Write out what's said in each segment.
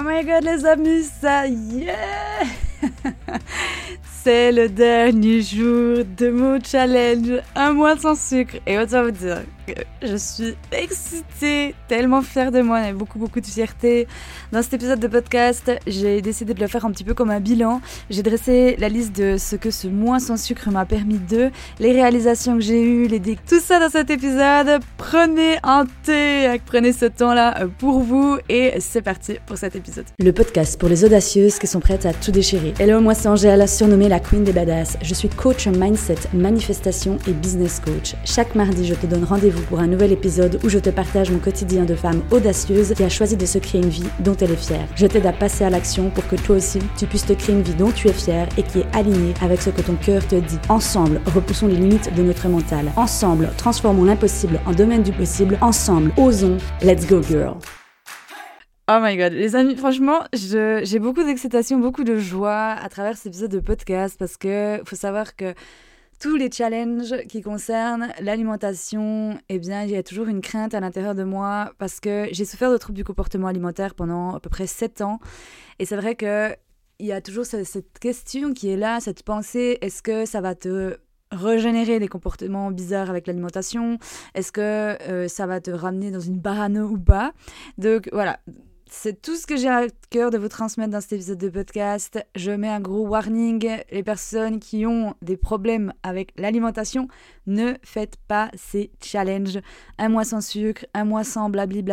Oh my god les amis, ça y est C'est le dernier jour de mon challenge, un mois sans sucre. Et autant vous dire je suis excitée, tellement fière de moi, il y a beaucoup beaucoup de fierté. Dans cet épisode de podcast, j'ai décidé de le faire un petit peu comme un bilan. J'ai dressé la liste de ce que ce mois sans sucre m'a permis de, les réalisations que j'ai eues, les tout ça dans cet épisode. Prenez un thé, prenez ce temps-là pour vous et c'est parti pour cet épisode. Le podcast pour les audacieuses qui sont prêtes à tout déchirer. Hello, moi c'est Angèle, surnommée la Queen des Badass. Je suis coach mindset, manifestation et business coach. Chaque mardi, je te donne rendez-vous pour un nouvel épisode où je te partage mon quotidien de femme audacieuse qui a choisi de se créer une vie dont elle est fière. Je t'aide à passer à l'action pour que toi aussi, tu puisses te créer une vie dont tu es fière et qui est alignée avec ce que ton cœur te dit. Ensemble, repoussons les limites de notre mental. Ensemble, transformons l'impossible en domaine du possible. Ensemble, osons. Let's go girl. Oh my god, les amis, franchement, j'ai beaucoup d'excitation, beaucoup de joie à travers cet épisode de podcast parce que faut savoir que tous les challenges qui concernent l'alimentation, eh bien, il y a toujours une crainte à l'intérieur de moi parce que j'ai souffert de troubles du comportement alimentaire pendant à peu près 7 ans. Et c'est vrai que il y a toujours cette question qui est là, cette pensée, est-ce que ça va te régénérer des comportements bizarres avec l'alimentation? Est-ce que euh, ça va te ramener dans une barano ou pas? Donc voilà, c'est tout ce que j'ai à cœur de vous transmettre dans cet épisode de podcast. Je mets un gros warning. Les personnes qui ont des problèmes avec l'alimentation, ne faites pas ces challenges. Un mois sans sucre, un mois sans blabli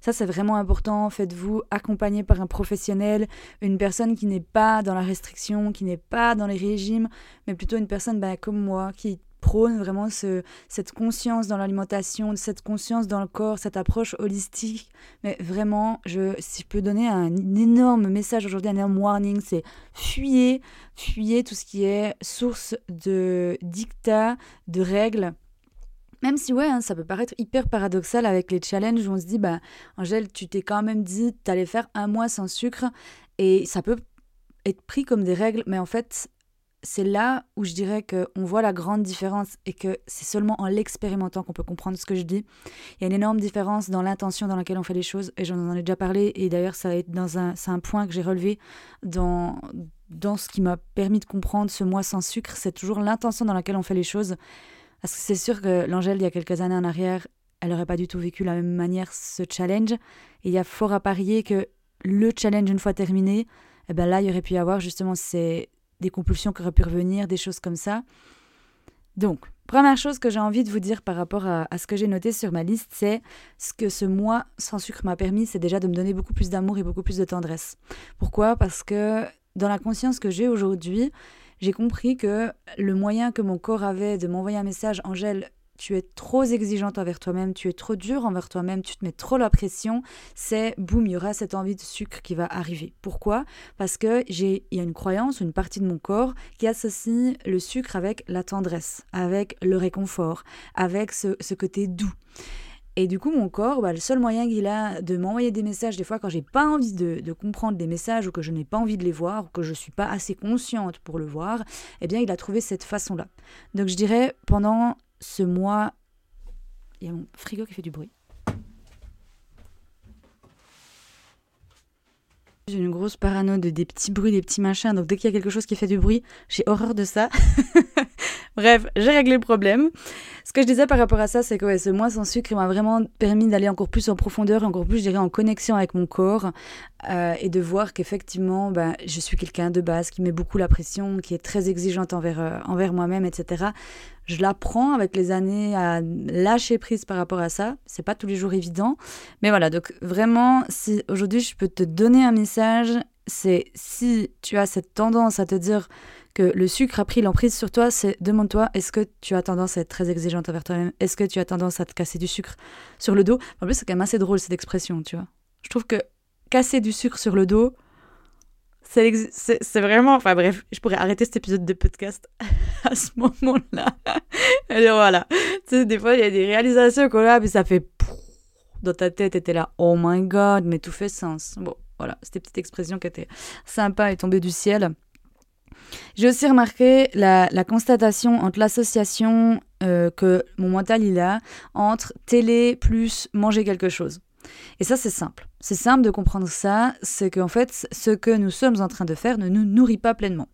Ça, c'est vraiment important. Faites-vous accompagner par un professionnel, une personne qui n'est pas dans la restriction, qui n'est pas dans les régimes, mais plutôt une personne ben, comme moi qui prône vraiment ce, cette conscience dans l'alimentation, cette conscience dans le corps, cette approche holistique. Mais vraiment, je, si je peux donner un, énorme message aujourd'hui, un énorme warning, c'est fuyez, fuyez tout ce qui est source de dictats, de règles. Même si, ouais, hein, ça peut paraître hyper paradoxal avec les challenges où on se dit, bah, Angèle, tu t'es quand même dit, tu allais faire un mois sans sucre, et ça peut être pris comme des règles, mais en fait, c'est là où je dirais qu'on voit la grande différence et que c'est seulement en l'expérimentant qu'on peut comprendre ce que je dis. Il y a une énorme différence dans l'intention dans laquelle on fait les choses et j'en ai déjà parlé et d'ailleurs ça dans un, c'est un point que j'ai relevé dans, dans ce qui m'a permis de comprendre ce mois sans sucre, c'est toujours l'intention dans laquelle on fait les choses. Parce que c'est sûr que l'Angèle, il y a quelques années en arrière, elle n'aurait pas du tout vécu la même manière ce challenge. Et il y a fort à parier que le challenge, une fois terminé, eh ben là, il y aurait pu y avoir justement ces, des compulsions qui auraient pu revenir, des choses comme ça. Donc, première chose que j'ai envie de vous dire par rapport à, ce que j'ai noté sur ma liste, c'est ce que ce mois sans sucre m'a permis, c'est déjà de me donner beaucoup plus d'amour et beaucoup plus de tendresse. Pourquoi? Parce que dans la conscience que j'ai aujourd'hui, j'ai compris que le moyen que mon corps avait de m'envoyer un message, Angèle, tu es trop exigeante envers toi-même, tu es trop dur envers toi-même, tu te mets trop la pression, c'est boum, il y aura cette envie de sucre qui va arriver. Pourquoi? Parce que j'ai il y a une croyance, une partie de mon corps qui associe le sucre avec la tendresse, avec le réconfort, avec ce, côté doux. Et du coup, mon corps, bah, le seul moyen qu'il a de m'envoyer des messages, des fois quand j'ai pas envie de, de, comprendre des messages ou que je n'ai pas envie de les voir ou que je suis pas assez consciente pour le voir, eh bien, il a trouvé cette façon-là. Donc, je dirais pendant ce mois, il y a mon frigo qui fait du bruit. J'ai une grosse parano de des petits bruits, des petits machins. Donc dès qu'il y a quelque chose qui fait du bruit, j'ai horreur de ça. Bref, j'ai réglé le problème. Ce que je disais par rapport à ça, c'est que ce mois sans sucre m'a vraiment permis d'aller encore plus en profondeur, encore plus, je dirais, en connexion avec mon corps euh, et de voir qu'effectivement, ben, je suis quelqu'un de base qui met beaucoup la pression, qui est très exigeante envers, euh, envers moi-même, etc. Je l'apprends avec les années à lâcher prise par rapport à ça. C'est pas tous les jours évident. Mais voilà, donc vraiment, si aujourd'hui je peux te donner un message, c'est si tu as cette tendance à te dire que le sucre a pris l'emprise sur toi, c'est demande-toi est-ce que tu as tendance à être très exigeante envers toi-même? Est-ce que tu as tendance à te casser du sucre sur le dos? En plus, c'est quand même assez drôle cette expression, tu vois. Je trouve que casser du sucre sur le dos, c'est vraiment. Enfin bref, je pourrais arrêter cet épisode de podcast à ce moment-là. Et voilà. Tu sais, des fois, il y a des réalisations qu'on a, puis ça fait. Dans ta tête, t'es là, oh my god, mais tout fait sens. Bon, voilà, c'était une petite expression qui était sympa et tombée du ciel. J'ai aussi remarqué la, constatation entre l'association euh, que mon mental il a entre télé plus manger quelque chose. Et ça, c'est simple. C'est simple de comprendre ça, c'est qu'en fait, ce que nous sommes en train de faire ne nous nourrit pas pleinement.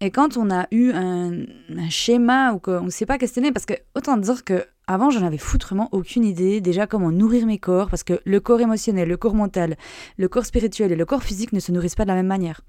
Et quand on a eu un, schéma ou qu'on ne s'est pas questionné, parce que autant dire que avant, j'en avais foutrement aucune idée déjà comment nourrir mes corps, parce que le corps émotionnel, le corps mental, le corps spirituel et le corps physique ne se nourrissent pas de la même manière.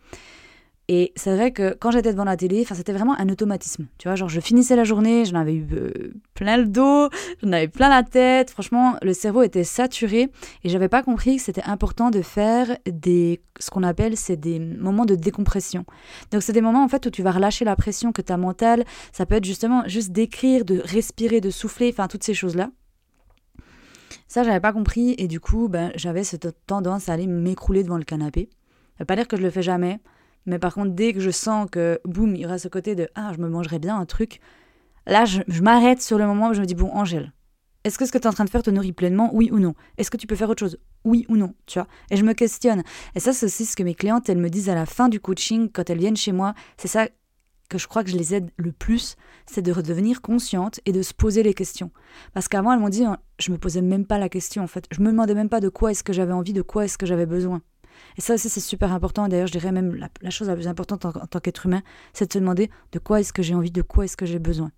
Et c'est vrai que quand j'étais devant la télé, c'était vraiment un automatisme. Tu vois, genre je finissais la journée, j'en avais eu euh, plein le dos, j'en avais plein la tête. Franchement, le cerveau était saturé et j'avais pas compris que c'était important de faire des, ce qu'on appelle, c'est des moments de décompression. Donc c'est des moments en fait où tu vas relâcher la pression que ta mentale. Ça peut être justement juste d'écrire, de respirer, de souffler, enfin toutes ces choses là. Ça, j'avais pas compris et du coup, ben, j'avais cette tendance à aller m'écrouler devant le canapé. Ça veut pas dire que je le fais jamais. Mais par contre, dès que je sens que, boum, il y aura ce côté de Ah, je me mangerais bien un truc, là, je, m'arrête sur le moment où je me dis Bon, Angèle, est-ce que ce que tu es en train de faire te nourrit pleinement Oui ou non? Est-ce que tu peux faire autre chose? Oui ou non Tu vois? Et je me questionne. Et ça, c'est aussi ce que mes clientes, elles me disent à la fin du coaching, quand elles viennent chez moi. C'est ça que je crois que je les aide le plus, c'est de redevenir consciente et de se poser les questions. Parce qu'avant, elles m'ont dit, je me posais même pas la question en fait. Je me demandais même pas de quoi est-ce que j'avais envie, de quoi est-ce que j'avais besoin. Et ça aussi, c'est super important. D'ailleurs, je dirais même la, chose la plus importante en, tant qu'être humain, c'est de se demander de quoi est-ce que j'ai envie, de quoi est-ce que j'ai besoin.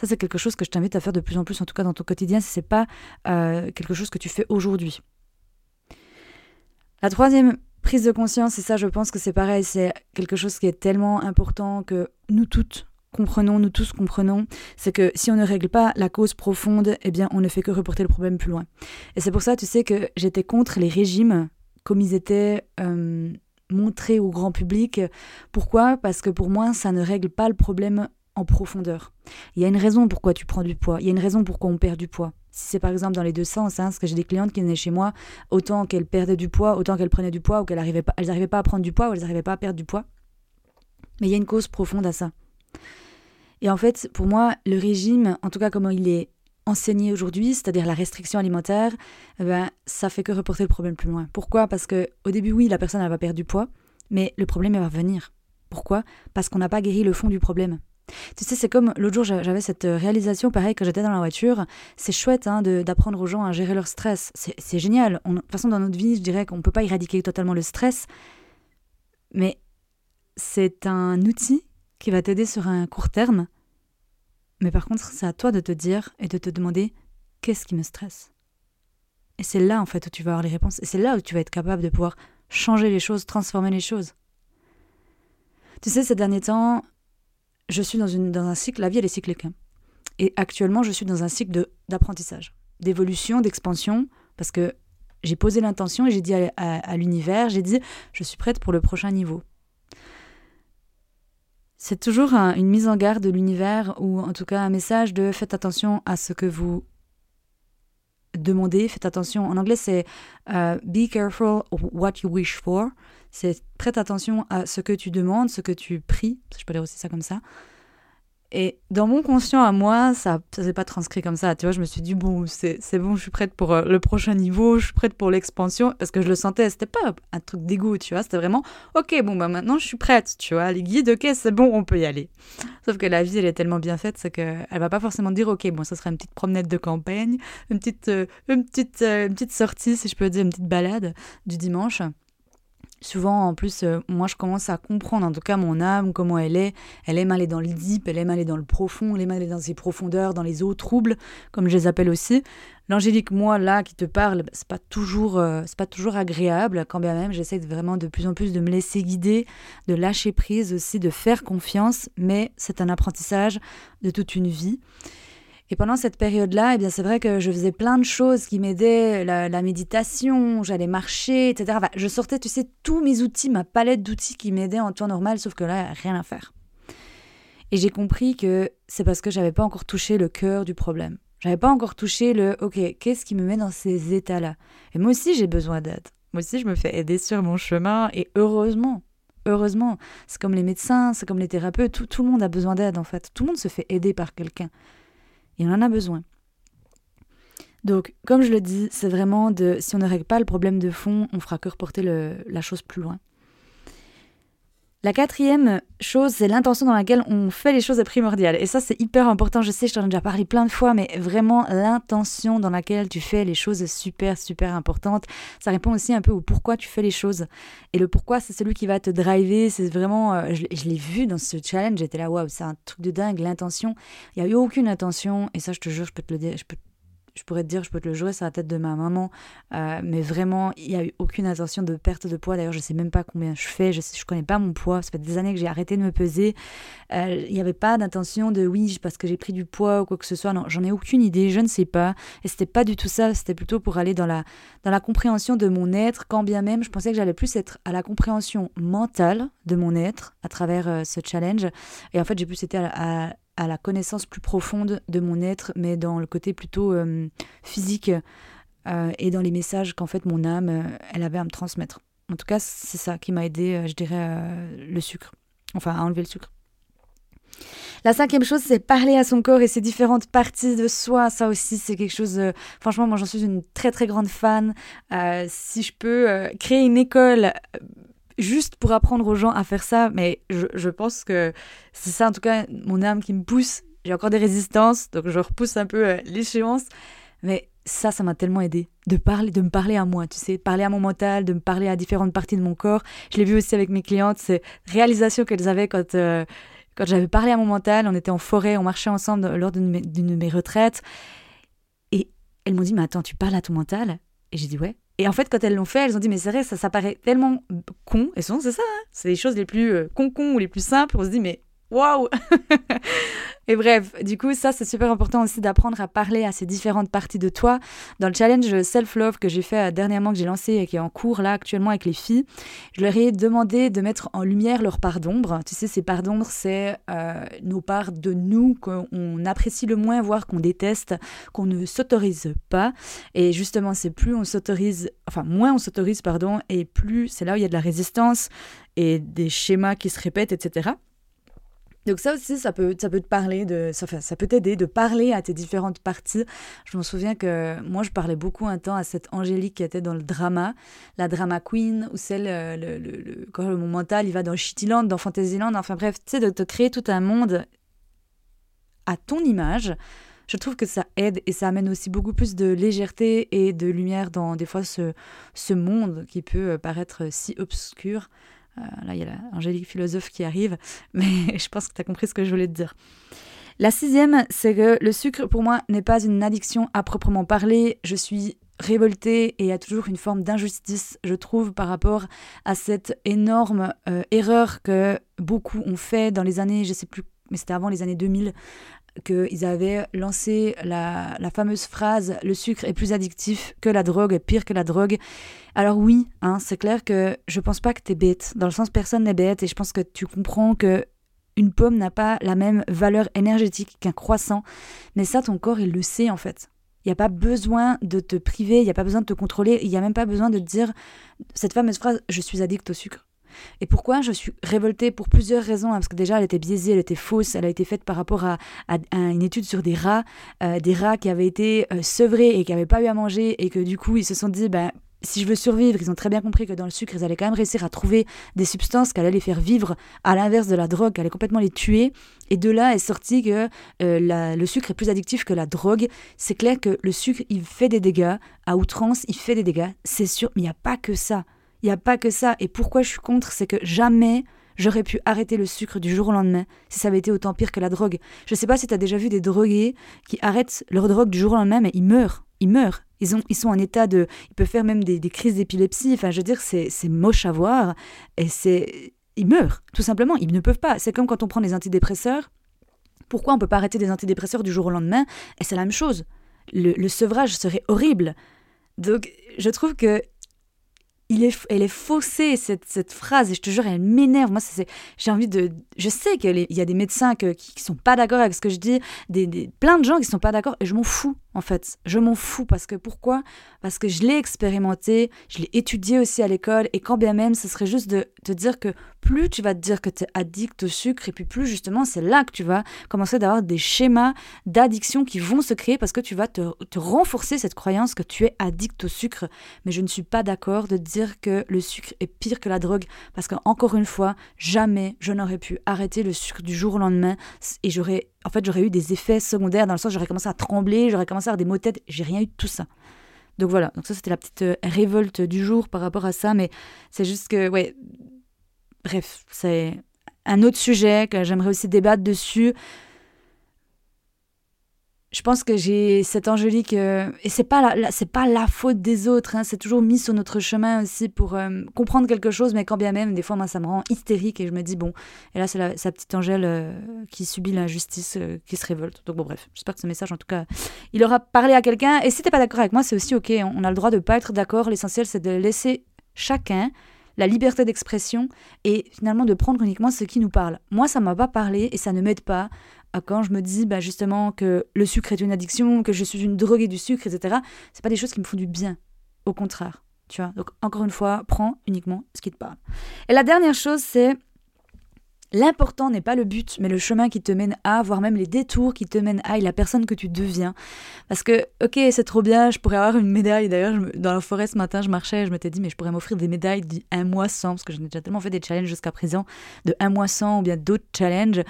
Ça, c'est quelque chose que je t'invite à faire de plus en plus, en tout cas dans ton quotidien, si ce n'est pas euh, quelque chose que tu fais aujourd'hui. La troisième prise de conscience, et ça, je pense que c'est pareil, c'est quelque chose qui est tellement important que nous toutes comprenons, nous tous comprenons, c'est que si on ne règle pas la cause profonde, eh bien, on ne fait que reporter le problème plus loin. Et c'est pour ça, tu sais, que j'étais contre les régimes comme ils étaient euh, montrés au grand public. Pourquoi? Parce que pour moi, ça ne règle pas le problème en profondeur. Il y a une raison pourquoi tu prends du poids, il y a une raison pourquoi on perd du poids. Si c'est par exemple dans les deux sens, hein, parce que j'ai des clientes qui venaient chez moi, autant qu'elles perdaient du poids, autant qu'elles prenaient du poids, ou qu'elles n'arrivaient pas, elles pas à prendre du poids, ou elles n'arrivaient pas à perdre du poids. Mais il y a une cause profonde à ça. Et en fait, pour moi, le régime, en tout cas comment il est enseigner aujourd'hui, c'est-à-dire la restriction alimentaire, eh ben, ça fait que reporter le problème plus loin. Pourquoi? Parce que au début, oui, la personne elle va perdre du poids, mais le problème va venir. Pourquoi? Parce qu'on n'a pas guéri le fond du problème. Tu sais, c'est comme l'autre jour, j'avais cette réalisation, pareil, que j'étais dans la voiture. C'est chouette hein, d'apprendre aux gens à gérer leur stress. C'est génial. de toute façon, dans notre vie, je dirais qu'on ne peut pas éradiquer totalement le stress, mais c'est un outil qui va t'aider sur un court terme mais par contre, c'est à toi de te dire et de te demander qu'est-ce qui me stresse. Et c'est là, en fait, où tu vas avoir les réponses. Et c'est là où tu vas être capable de pouvoir changer les choses, transformer les choses. Tu sais, ces derniers temps, je suis dans, un cycle, la vie, elle est cyclique. Hein. Et actuellement, je suis dans un cycle d'apprentissage, d'évolution, d'expansion, parce que j'ai posé l'intention et j'ai dit à l'univers, j'ai dit, je suis prête pour le prochain niveau c'est toujours une mise en garde de l'univers ou en tout cas un message de faites attention à ce que vous demandez, faites attention. En anglais, c'est euh, be careful what you wish for. C'est prête attention à ce que tu demandes, ce que tu pries. Je peux dire aussi ça comme ça. Et dans mon conscient à moi, ça ne s'est pas transcrit comme ça. Tu vois, je me suis dit, bon, c'est bon, je suis prête pour euh, le prochain niveau, je suis prête pour l'expansion, parce que je le sentais, c'était pas un truc d'égo, tu vois, c'était vraiment, ok, bon, bah maintenant je suis prête, tu vois, les guides, ok, c'est bon, on peut y aller. Sauf que la vie, elle est tellement bien faite, c'est qu'elle va pas forcément dire, ok, bon, ça sera une petite promenade de campagne, une petite, euh, une petite, euh, une petite sortie, si je peux dire, une petite balade du dimanche souvent, en plus, euh, moi, je commence à comprendre, en tout cas, mon âme, comment elle est. Elle aime aller dans le deep, elle aime aller dans le profond, elle aime aller dans ses profondeurs, dans les eaux troubles, comme je les appelle aussi. L'angélique, moi, là, qui te parle, c'est pas toujours, euh, c'est pas toujours agréable, quand bien même, j'essaie vraiment de plus en plus de me laisser guider, de lâcher prise aussi, de faire confiance, mais c'est un apprentissage de toute une vie. Et pendant cette période-là, eh bien, c'est vrai que je faisais plein de choses qui m'aidaient, la, méditation, j'allais marcher, etc. je sortais, tu sais, tous mes outils, ma palette d'outils qui m'aidaient en temps normal, sauf que là, rien à faire. Et j'ai compris que c'est parce que j'avais pas encore touché le cœur du problème. J'avais pas encore touché le OK, qu'est-ce qui me met dans ces états-là? Et moi aussi, j'ai besoin d'aide. Moi aussi, je me fais aider sur mon chemin et heureusement. Heureusement, c'est comme les médecins, c'est comme les thérapeutes, tout, tout le monde a besoin d'aide en fait. Tout le monde se fait aider par quelqu'un. Il en a besoin. Donc, comme je le dis, c'est vraiment de, si on ne règle pas le problème de fond, on fera que reporter la chose plus loin. La quatrième chose, c'est l'intention dans laquelle on fait les choses est primordiale. Et ça, c'est hyper important. Je sais, je t'en ai déjà parlé plein de fois, mais vraiment, l'intention dans laquelle tu fais les choses est super, super importante. Ça répond aussi un peu au pourquoi tu fais les choses. Et le pourquoi, c'est celui qui va te driver. C'est vraiment, euh, je, l'ai vu dans ce challenge, j'étais là, waouh, c'est un truc de dingue. L'intention, il n'y a eu aucune intention. Et ça, je te jure, je peux te le dire, je pourrais te dire, je peux te le jouer sur la tête de ma maman, euh, mais vraiment, il n'y a eu aucune intention de perte de poids. D'ailleurs, je ne sais même pas combien je fais, je ne connais pas mon poids. Ça fait des années que j'ai arrêté de me peser. Euh, il n'y avait pas d'intention de oui, parce que j'ai pris du poids ou quoi que ce soit. Non, j'en ai aucune idée, je ne sais pas. Et c'était pas du tout ça, c'était plutôt pour aller dans la, dans la compréhension de mon être, quand bien même je pensais que j'allais plus être à la compréhension mentale de mon être à travers euh, ce challenge. Et en fait, j'ai plus été à à la connaissance plus profonde de mon être, mais dans le côté plutôt euh, physique euh, et dans les messages qu'en fait mon âme, euh, elle avait à me transmettre. En tout cas, c'est ça qui m'a aidé, je dirais, le sucre. Enfin, à enlever le sucre. La cinquième chose, c'est parler à son corps et ses différentes parties de soi. Ça aussi, c'est quelque chose. franchement, moi, j'en suis une très très grande fan. si je peux créer une école juste pour apprendre aux gens à faire ça, mais je, pense que c'est ça en tout cas mon âme qui me pousse. J'ai encore des résistances, donc je repousse un peu euh, l'échéance. Mais ça, ça m'a tellement aidé de parler, de me parler à moi, tu sais, parler à mon mental, de me parler à différentes parties de mon corps. Je l'ai vu aussi avec mes clientes, ces réalisations qu'elles avaient quand, euh, quand j'avais parlé à mon mental. On était en forêt, on marchait ensemble lors d'une de mes retraites. Et elles m'ont dit, mais attends, tu parles à ton mental Et j'ai dit, ouais. Et en fait, quand elles l'ont fait, elles ont dit, mais c'est vrai, ça, ça paraît tellement con. Et souvent, c'est ça, hein. c'est les choses les plus euh, con-con ou les plus simples. On se dit, mais waouh Et bref, du coup, ça, c'est super important aussi d'apprendre à parler à ces différentes parties de toi. Dans le challenge Self-Love que j'ai fait euh, dernièrement, que j'ai lancé et qui est en cours là actuellement avec les filles, je leur ai demandé de mettre en lumière leurs parts d'ombre. Tu sais, ces parts d'ombre, c'est euh, nos parts de nous qu'on apprécie le moins, voire qu'on déteste, qu'on ne s'autorise pas. Et justement, c'est plus on s'autorise, enfin, moins on s'autorise, pardon, et plus c'est là où il y a de la résistance et des schémas qui se répètent, etc. Donc ça aussi, ça peut, ça peut te parler de, ça, ça peut t'aider de parler à tes différentes parties. Je me souviens que moi, je parlais beaucoup un temps à cette Angélique qui était dans le drama, la drama queen, ou celle, euh, le, le, quand mon mental, il va dans Shittyland, dans Fantasyland, enfin bref, tu sais, de te créer tout un monde à ton image. Je trouve que ça aide et ça amène aussi beaucoup plus de légèreté et de lumière dans des fois ce, ce monde qui peut paraître si obscur. Euh, là, il y a l'angélique philosophe qui arrive, mais je pense que tu as compris ce que je voulais te dire. La sixième, c'est que le sucre, pour moi, n'est pas une addiction à proprement parler. Je suis révoltée et il y a toujours une forme d'injustice, je trouve, par rapport à cette énorme euh, erreur que beaucoup ont fait dans les années, je sais plus, mais c'était avant les années 2000, qu'ils avaient lancé la, fameuse phrase le sucre est plus addictif que la drogue, pire que la drogue. Alors oui, hein, c'est clair que je pense pas que tu es bête, dans le sens personne n'est bête, et je pense que tu comprends que une pomme n'a pas la même valeur énergétique qu'un croissant, mais ça ton corps il le sait en fait. Il n'y a pas besoin de te priver, il n'y a pas besoin de te contrôler, il n'y a même pas besoin de te dire cette fameuse phrase je suis addict au sucre. Et pourquoi je suis révoltée Pour plusieurs raisons. Hein, parce que déjà, elle était biaisée, elle était fausse. Elle a été faite par rapport à, une étude sur des rats, euh, des rats qui avaient été euh, sevrés et qui n'avaient pas eu à manger et que du coup, ils se sont dit, ben, si je veux survivre, ils ont très bien compris que dans le sucre, ils allaient quand même réussir à trouver des substances qui allaient les faire vivre, à l'inverse de la drogue, qui allait complètement les tuer. Et de là est sorti que euh, le sucre est plus addictif que la drogue. C'est clair que le sucre, il fait des dégâts. À outrance, il fait des dégâts, c'est sûr. Mais il n'y a pas que ça. Il n'y a pas que ça. Et pourquoi je suis contre, c'est que jamais j'aurais pu arrêter le sucre du jour au lendemain si ça avait été autant pire que la drogue. Je ne sais pas si tu as déjà vu des drogués qui arrêtent leur drogue du jour au lendemain, mais ils meurent. Ils meurent. Ils, ont, ils sont en état de. Ils peuvent faire même des, crises d'épilepsie. Enfin, je veux dire, c'est moche à voir. Et c'est. Ils meurent, tout simplement. Ils ne peuvent pas. C'est comme quand on prend des antidépresseurs. Pourquoi on peut pas arrêter des antidépresseurs du jour au lendemain? Et c'est la même chose. Le sevrage serait horrible. Donc, je trouve que elle est faussée, cette, phrase, et je te jure, elle m'énerve. Moi, j'ai envie de. Je sais qu'il y a des médecins qui, qui sont pas d'accord avec ce que je dis, des, plein de gens qui sont pas d'accord, et je m'en fous, en fait. Je m'en fous, parce que pourquoi? Parce que je l'ai expérimenté, je l'ai étudié aussi à l'école, et quand bien même, ce serait juste de te dire que plus tu vas te dire que tu es addict au sucre, et puis plus justement, c'est là que tu vas commencer d'avoir des schémas d'addiction qui vont se créer parce que tu vas te, renforcer cette croyance que tu es addict au sucre. Mais je ne suis pas d'accord de dire que le sucre est pire que la drogue parce qu'encore une fois, jamais je n'aurais pu arrêter le sucre du jour au lendemain et j'aurais, en fait, j'aurais eu des effets secondaires dans le sens j'aurais commencé à trembler, j'aurais commencé à avoir des maux de tête. J'ai rien eu de tout ça. Donc voilà, donc ça c'était la petite euh, révolte du jour par rapport à ça, mais c'est juste que, ouais, bref, c'est un autre sujet que j'aimerais aussi débattre dessus je pense que j'ai cette angélique euh, et c'est pas la, c'est pas la faute des autres hein, c'est toujours mis sur notre chemin aussi pour euh, comprendre quelque chose mais quand bien même des fois moi ça me rend hystérique et je me dis bon et là c'est sa petite Angèle euh, qui subit l'injustice qui se révolte. Donc bon bref j'espère que ce message en tout cas il aura parlé à quelqu'un. Et si t'es pas d'accord avec moi c'est aussi ok on a le droit de pas être d'accord. L'essentiel c'est de laisser chacun la liberté d'expression et finalement de prendre uniquement ce qui nous parle. Moi, ça m'a pas parlé et ça ne m'aide pas quand je me dis bah, justement que le sucre est une addiction, que je suis une droguée du sucre, etc. C'est pas des choses qui me font du bien. Au contraire. Tu vois Donc, encore une fois, prends uniquement ce qui te parle. Et la dernière chose, c'est L'important n'est pas le but, mais le chemin qui te mène à, voire même les détours qui te mènent à, et la personne que tu deviens. Parce que, ok, c'est trop bien, je pourrais avoir une médaille. D'ailleurs, dans la forêt ce matin, je marchais je m'étais dit, mais je pourrais m'offrir des médailles d'un mois sans, parce que j'en ai déjà tellement fait des challenges jusqu'à présent, de un mois sans ou bien d'autres challenges.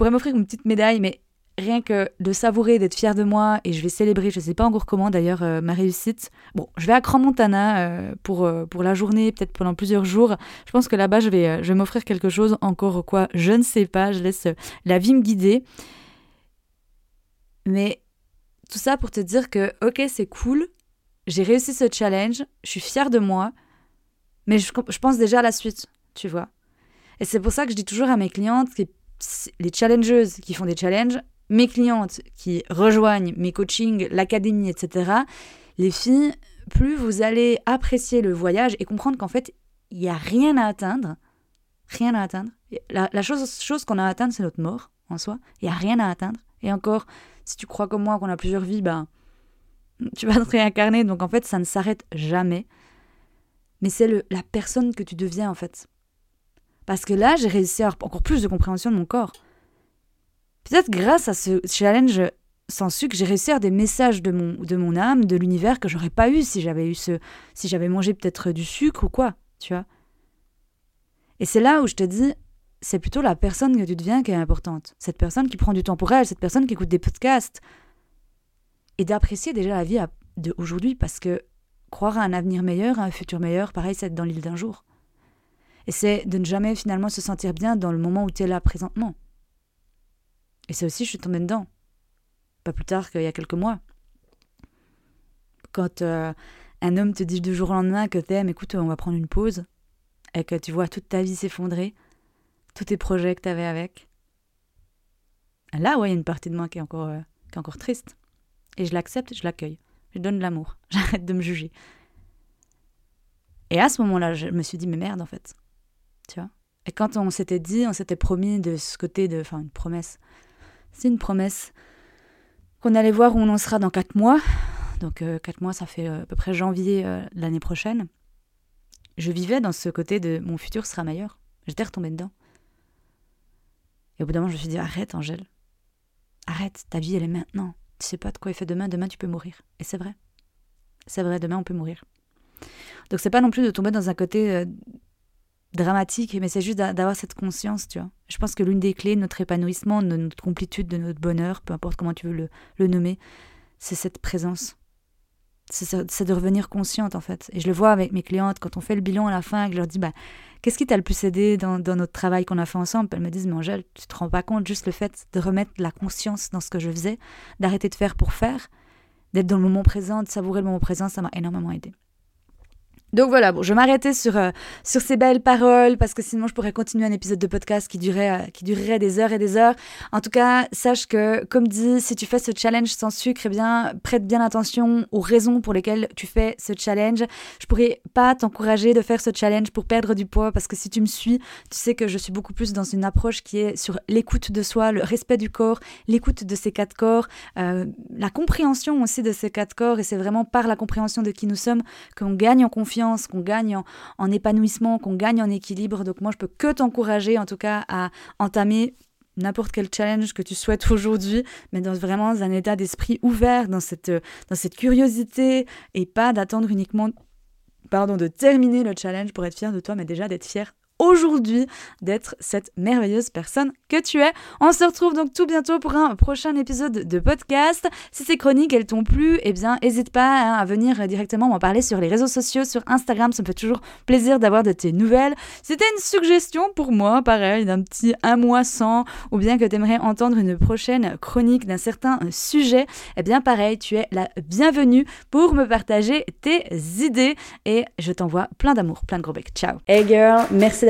Pourrais m'offrir une petite médaille, mais rien que de savourer, d'être fière de moi, et je vais célébrer, je ne sais pas encore comment d'ailleurs, euh, ma réussite. Bon, je vais à Grand Montana euh, pour, euh, pour la journée, peut-être pendant plusieurs jours. Je pense que là-bas, je vais, je vais m'offrir quelque chose, encore quoi, je ne sais pas, je laisse la vie me guider. Mais tout ça pour te dire que, ok, c'est cool, j'ai réussi ce challenge, je suis fière de moi, mais je, pense déjà à la suite, tu vois. Et c'est pour ça que je dis toujours à mes clientes les challengeuses qui font des challenges, mes clientes qui rejoignent mes coachings, l'académie, etc., les filles, plus vous allez apprécier le voyage et comprendre qu'en fait, il n'y a rien à atteindre. Rien à atteindre. La, chose, chose qu'on a à atteindre, c'est notre mort en soi. Il n'y a rien à atteindre. Et encore, si tu crois comme moi qu'on a plusieurs vies, ben, tu vas te réincarner. Donc en fait, ça ne s'arrête jamais. Mais c'est la personne que tu deviens en fait. Parce que là, j'ai réussi à avoir encore plus de compréhension de mon corps. Peut-être grâce à ce challenge sans sucre, j'ai réussi à avoir des messages de mon, de mon âme, de l'univers que j'aurais pas eu si j'avais eu ce, si j'avais mangé peut-être du sucre ou quoi, tu vois. Et c'est là où je te dis, c'est plutôt la personne que tu deviens qui est importante. Cette personne qui prend du temps pour elle, cette personne qui écoute des podcasts. Et d'apprécier déjà la vie d'aujourd'hui parce que croire à un avenir meilleur, à un futur meilleur, pareil, c'est être dans l'île d'un jour. Et c'est de ne jamais finalement se sentir bien dans le moment où tu es là présentement. Et c'est aussi, je suis tombée dedans. Pas plus tard qu'il y a quelques mois. Quand euh, un homme te dit du jour au lendemain que t'aimes, écoute, on va prendre une pause, et que tu vois toute ta vie s'effondrer, tous tes projets que t'avais avec. Là, ouais, il y a une partie de moi qui est encore, euh, qui est encore triste. Et je l'accepte, je l'accueille. Je donne de l'amour. J'arrête de me juger. Et à ce moment-là, je me suis dit, mais merde, en fait. Et quand on s'était dit, on s'était promis de ce côté de. Enfin, une promesse. C'est une promesse qu'on allait voir où on en sera dans quatre mois. Donc, euh, quatre mois, ça fait euh, à peu près janvier euh, l'année prochaine. Je vivais dans ce côté de mon futur sera meilleur. J'étais retombée dedans. Et au bout d'un moment, je me suis dit arrête, Angèle. Arrête, ta vie, elle est maintenant. Tu sais pas de quoi il fait demain. Demain, tu peux mourir. Et c'est vrai. C'est vrai, demain, on peut mourir. Donc, c'est pas non plus de tomber dans un côté dramatique, mais c'est juste d'avoir cette conscience, tu vois. Je pense que l'une des clés de notre épanouissement, de notre complétude, de notre bonheur, peu importe comment tu veux le, nommer, c'est cette présence. C'est de revenir consciente, en fait. Et je le vois avec mes clientes, quand on fait le bilan à la fin, que je leur dis, bah, qu'est-ce qui t'a le plus aidé dans, notre travail qu'on a fait ensemble? Elles me disent, mais Angèle, tu te rends pas compte, juste le fait de remettre la conscience dans ce que je faisais, d'arrêter de faire pour faire, d'être dans le moment présent, de savourer le moment présent, ça m'a énormément aidé. Donc voilà, bon, je m'arrêtais sur, euh, sur ces belles paroles parce que sinon je pourrais continuer un épisode de podcast qui durerait, euh, qui durerait des heures et des heures. En tout cas, sache que, comme dit, si tu fais ce challenge sans sucre, eh bien, prête bien attention aux raisons pour lesquelles tu fais ce challenge. Je pourrais pas t'encourager de faire ce challenge pour perdre du poids parce que si tu me suis, tu sais que je suis beaucoup plus dans une approche qui est sur l'écoute de soi, le respect du corps, l'écoute de ces quatre corps, euh, la compréhension aussi de ces quatre corps et c'est vraiment par la compréhension de qui nous sommes qu'on gagne en confiance qu'on gagne en, en épanouissement, qu'on gagne en équilibre. Donc moi, je peux que t'encourager en tout cas à entamer n'importe quel challenge que tu souhaites aujourd'hui, mais dans vraiment un état d'esprit ouvert, dans cette, dans cette curiosité et pas d'attendre uniquement pardon, de terminer le challenge pour être fier de toi, mais déjà d'être fier aujourd'hui d'être cette merveilleuse personne que tu es. On se retrouve donc tout bientôt pour un prochain épisode de podcast. Si ces chroniques elles t'ont plu, eh bien n'hésite pas hein, à venir directement m'en parler sur les réseaux sociaux, sur Instagram, ça me fait toujours plaisir d'avoir de tes nouvelles. C'était une suggestion pour moi, pareil, d'un petit un mois sans, ou bien que tu aimerais entendre une prochaine chronique d'un certain sujet, eh bien pareil, tu es la bienvenue pour me partager tes idées et je t'envoie plein d'amour, plein de gros becs. Ciao. Hey girl, merci